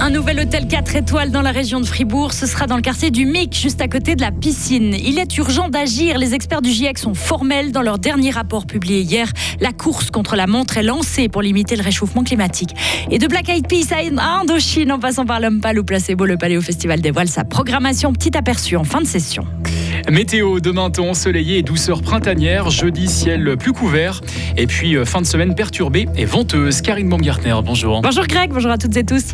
Un nouvel hôtel 4 étoiles dans la région de Fribourg. Ce sera dans le quartier du Mic, juste à côté de la piscine. Il est urgent d'agir. Les experts du GIEC sont formels dans leur dernier rapport publié hier. La course contre la montre est lancée pour limiter le réchauffement climatique. Et de Black Eyed Peas à Indochine, en passant par l'homme pâle ou placebo, le Palais au Festival dévoile sa programmation. Petit aperçu en fin de session. Météo, demain temps ensoleillé et douceur printanière. Jeudi, ciel plus couvert. Et puis, euh, fin de semaine perturbée et venteuse. Karine Baumgartner, bonjour. Bonjour Greg, bonjour à toutes et tous.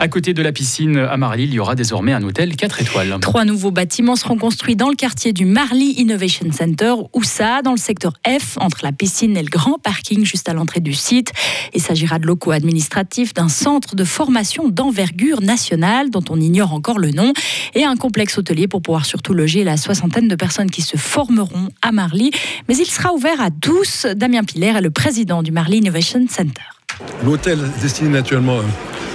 À côté de la piscine à Marly, il y aura désormais un hôtel 4 étoiles. Trois nouveaux bâtiments seront construits dans le quartier du Marly Innovation Center, ou ça, dans le secteur F, entre la piscine et le grand parking juste à l'entrée du site. Il s'agira de locaux administratifs d'un centre de formation d'envergure nationale dont on ignore encore le nom et un complexe hôtelier pour pouvoir surtout loger la soixantaine de personnes qui se formeront à Marly. Mais il sera ouvert à 12. Damien Piller est le président du Marly Innovation Center. L'hôtel destiné naturellement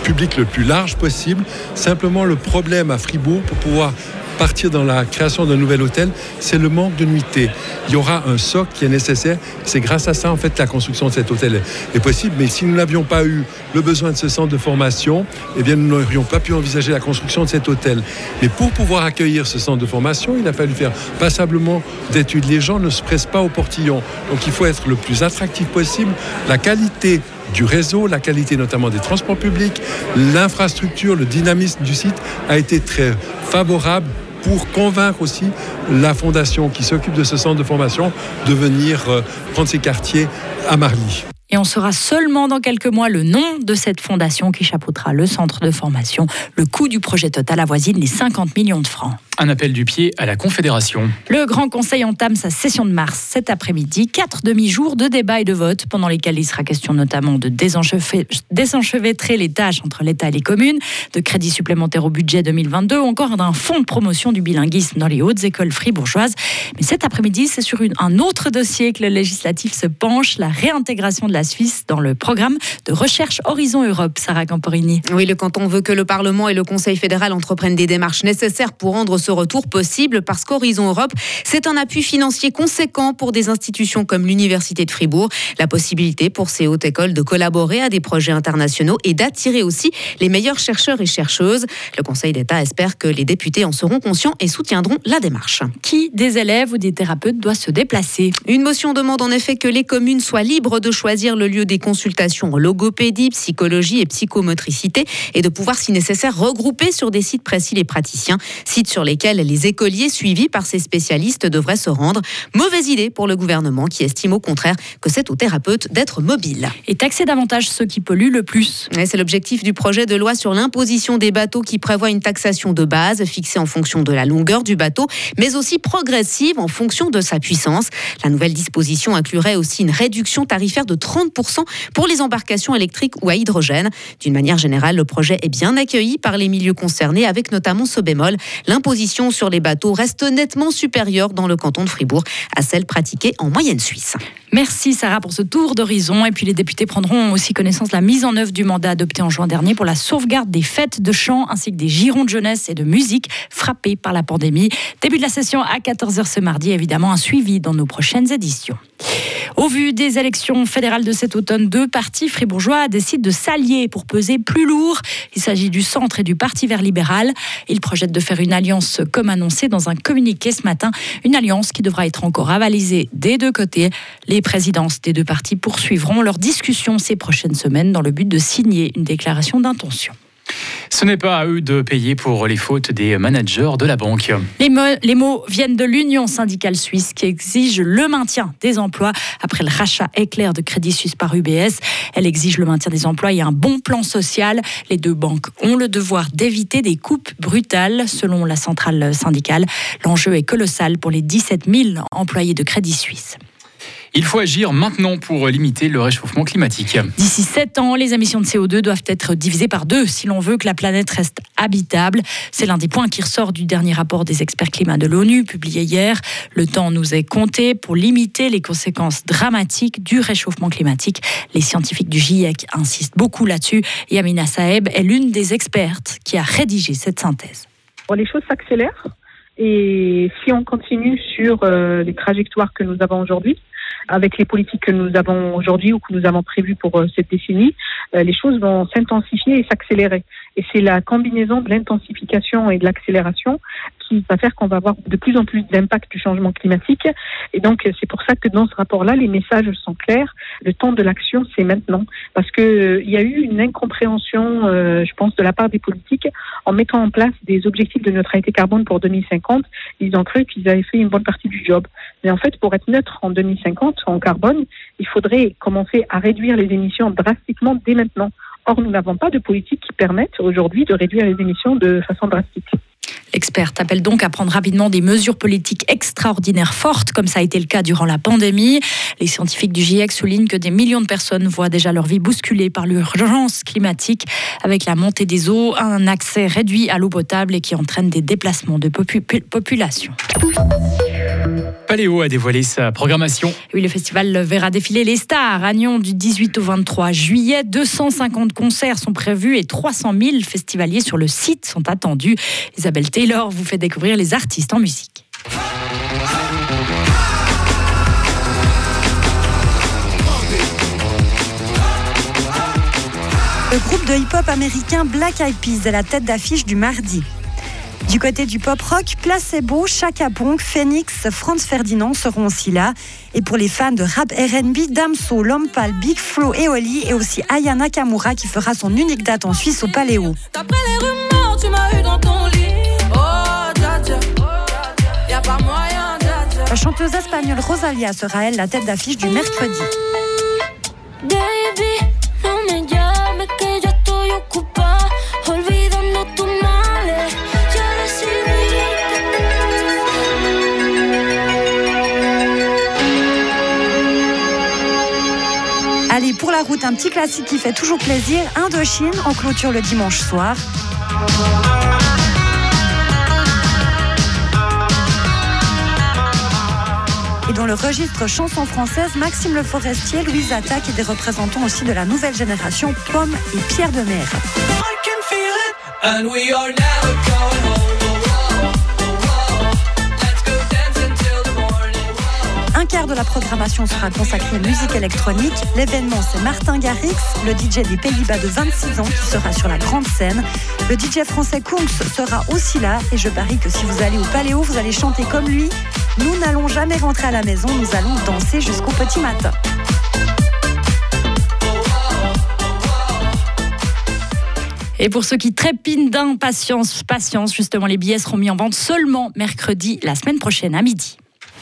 public le plus large possible. Simplement, le problème à Fribourg, pour pouvoir partir dans la création d'un nouvel hôtel, c'est le manque de nuitées. Il y aura un socle qui est nécessaire. C'est grâce à ça, en fait, la construction de cet hôtel est possible. Mais si nous n'avions pas eu le besoin de ce centre de formation, eh bien, nous n'aurions pas pu envisager la construction de cet hôtel. Mais pour pouvoir accueillir ce centre de formation, il a fallu faire passablement d'études. Les gens ne se pressent pas au portillon. Donc, il faut être le plus attractif possible. La qualité du réseau, la qualité notamment des transports publics, l'infrastructure, le dynamisme du site a été très favorable pour convaincre aussi la fondation qui s'occupe de ce centre de formation de venir euh, prendre ses quartiers à Marly. Et on saura seulement dans quelques mois le nom de cette fondation qui chapeautera le centre de formation. Le coût du projet total avoisine les 50 millions de francs. Un appel du pied à la Confédération. Le Grand Conseil entame sa session de mars cet après-midi. Quatre demi-jours de débats et de votes pendant lesquels il sera question notamment de désenchevêtrer les tâches entre l'État et les communes, de crédits supplémentaires au budget 2022 ou encore d'un fonds de promotion du bilinguisme dans les hautes écoles fribourgeoises. Mais cet après-midi, c'est sur un autre dossier que le législatif se penche, la réintégration de la Suisse dans le programme de recherche Horizon Europe. Sarah Camporini. Oui, le canton veut que le Parlement et le Conseil fédéral entreprennent des démarches nécessaires pour rendre ce retour possible parce qu'Horizon Europe, c'est un appui financier conséquent pour des institutions comme l'Université de Fribourg, la possibilité pour ces hautes écoles de collaborer à des projets internationaux et d'attirer aussi les meilleurs chercheurs et chercheuses. Le Conseil d'État espère que les députés en seront conscients et soutiendront la démarche. Qui des élèves ou des thérapeutes doit se déplacer? Une motion demande en effet que les communes soient libres de choisir le lieu des consultations en logopédie, psychologie et psychomotricité et de pouvoir si nécessaire regrouper sur des sites précis les praticiens, sites sur les lesquels les écoliers suivis par ces spécialistes devraient se rendre. Mauvaise idée pour le gouvernement qui estime au contraire que c'est aux thérapeutes d'être mobiles. Et taxer davantage ceux qui polluent le plus. C'est l'objectif du projet de loi sur l'imposition des bateaux qui prévoit une taxation de base fixée en fonction de la longueur du bateau, mais aussi progressive en fonction de sa puissance. La nouvelle disposition inclurait aussi une réduction tarifaire de 30% pour les embarcations électriques ou à hydrogène. D'une manière générale, le projet est bien accueilli par les milieux concernés avec notamment ce bémol. L'imposition sur les bateaux reste nettement supérieure dans le canton de Fribourg à celle pratiquée en moyenne suisse. Merci Sarah pour ce tour d'horizon. Et puis les députés prendront aussi connaissance de la mise en œuvre du mandat adopté en juin dernier pour la sauvegarde des fêtes de chant ainsi que des girons de jeunesse et de musique frappés par la pandémie. Début de la session à 14h ce mardi, évidemment un suivi dans nos prochaines éditions. Au vu des élections fédérales de cet automne, deux partis fribourgeois décident de s'allier pour peser plus lourd. Il s'agit du centre et du Parti vert libéral. Ils projettent de faire une alliance comme annoncé dans un communiqué ce matin. Une alliance qui devra être encore avalisée des deux côtés. Les présidences des deux partis poursuivront leurs discussions ces prochaines semaines dans le but de signer une déclaration d'intention. Ce n'est pas à eux de payer pour les fautes des managers de la banque. Les mots, viennent de l'Union syndicale suisse qui exige le maintien des emplois après le rachat éclair de Crédit Suisse par UBS. Elle exige le maintien des emplois et un bon plan social. Les deux banques ont le devoir d'éviter des coupes brutales, selon la centrale syndicale. L'enjeu est colossal pour les 17 000 employés de Crédit Suisse. Il faut agir maintenant pour limiter le réchauffement climatique. D'ici 7 ans, les émissions de CO2 doivent être divisées par deux si l'on veut que la planète reste habitable. C'est l'un des points qui ressort du dernier rapport des experts climat de l'ONU publié hier. Le temps nous est compté pour limiter les conséquences dramatiques du réchauffement climatique. Les scientifiques du GIEC insistent beaucoup là-dessus. Yamina Saeb est l'une des expertes qui a rédigé cette synthèse. Les choses s'accélèrent Et si on continue sur euh, les trajectoires que nous avons aujourd'hui, avec les politiques que nous avons aujourd'hui ou que nous avons prévues pour euh, cette décennie, euh, les choses vont s'intensifier et s'accélérer. Et c'est la combinaison de l'intensification et de l'accélération qui va faire qu'on va avoir de plus en plus d'impact du changement climatique. Et donc, c'est pour ça que dans ce rapport-là, les messages sont clairs. Le temps de l'action, c'est maintenant. Parce que euh, il y a eu une incompréhension, euh, je pense, de la part des politiques en mettant en place des objectifs de neutralité carbone pour 2050. Ils ont cru qu'ils avaient fait une bonne partie du job. Mais en fait, pour être neutre en 2050 en carbone, il faudrait commencer à réduire les émissions drastiquement dès maintenant. Or, nous n'avons pas de politique qui permette aujourd'hui de réduire les émissions de façon drastique. L'expert appelle donc à prendre rapidement des mesures politiques extraordinaires fortes, comme ça a été le cas durant la pandémie. Les scientifiques du GIEC soulignent que des millions de personnes voient déjà leur vie bousculée par l'urgence climatique, avec la montée des eaux, un accès réduit à l'eau potable et qui entraîne des déplacements de population. Paléo a dévoilé sa programmation. Oui, le festival verra défiler les stars. À Nyon du 18 au 23 juillet, 250 concerts sont prévus et 300 000 festivaliers sur le site sont attendus. Isabelle Taylor vous fait découvrir les artistes en musique. Le groupe de hip-hop américain Black Eyed Peas est la tête d'affiche du mardi. Du côté du pop rock, Placebo, Chaka Ponk, Phoenix, Franz Ferdinand seront aussi là. Et pour les fans de rap RB, Damso, Lompal, Big Flo et Oli et aussi Aya Nakamura qui fera son unique date en Suisse au Paléo. La chanteuse espagnole Rosalia sera elle la tête d'affiche du mercredi. Allez, pour la route, un petit classique qui fait toujours plaisir, Indochine en clôture le dimanche soir. Et dans le registre chanson française, Maxime Le Forestier, Louise Attaque et des représentants aussi de la nouvelle génération, Pomme et Pierre de Mer. Un quart de la programmation sera consacré à musique électronique. L'événement, c'est Martin Garrix, le DJ des Pays-Bas de 26 ans, qui sera sur la grande scène. Le DJ français Kungs sera aussi là. Et je parie que si vous allez au Paléo, vous allez chanter comme lui. Nous n'allons jamais rentrer à la maison, nous allons danser jusqu'au petit matin. Et pour ceux qui trépinent d'impatience, patience, justement, les billets seront mis en vente seulement mercredi, la semaine prochaine à midi.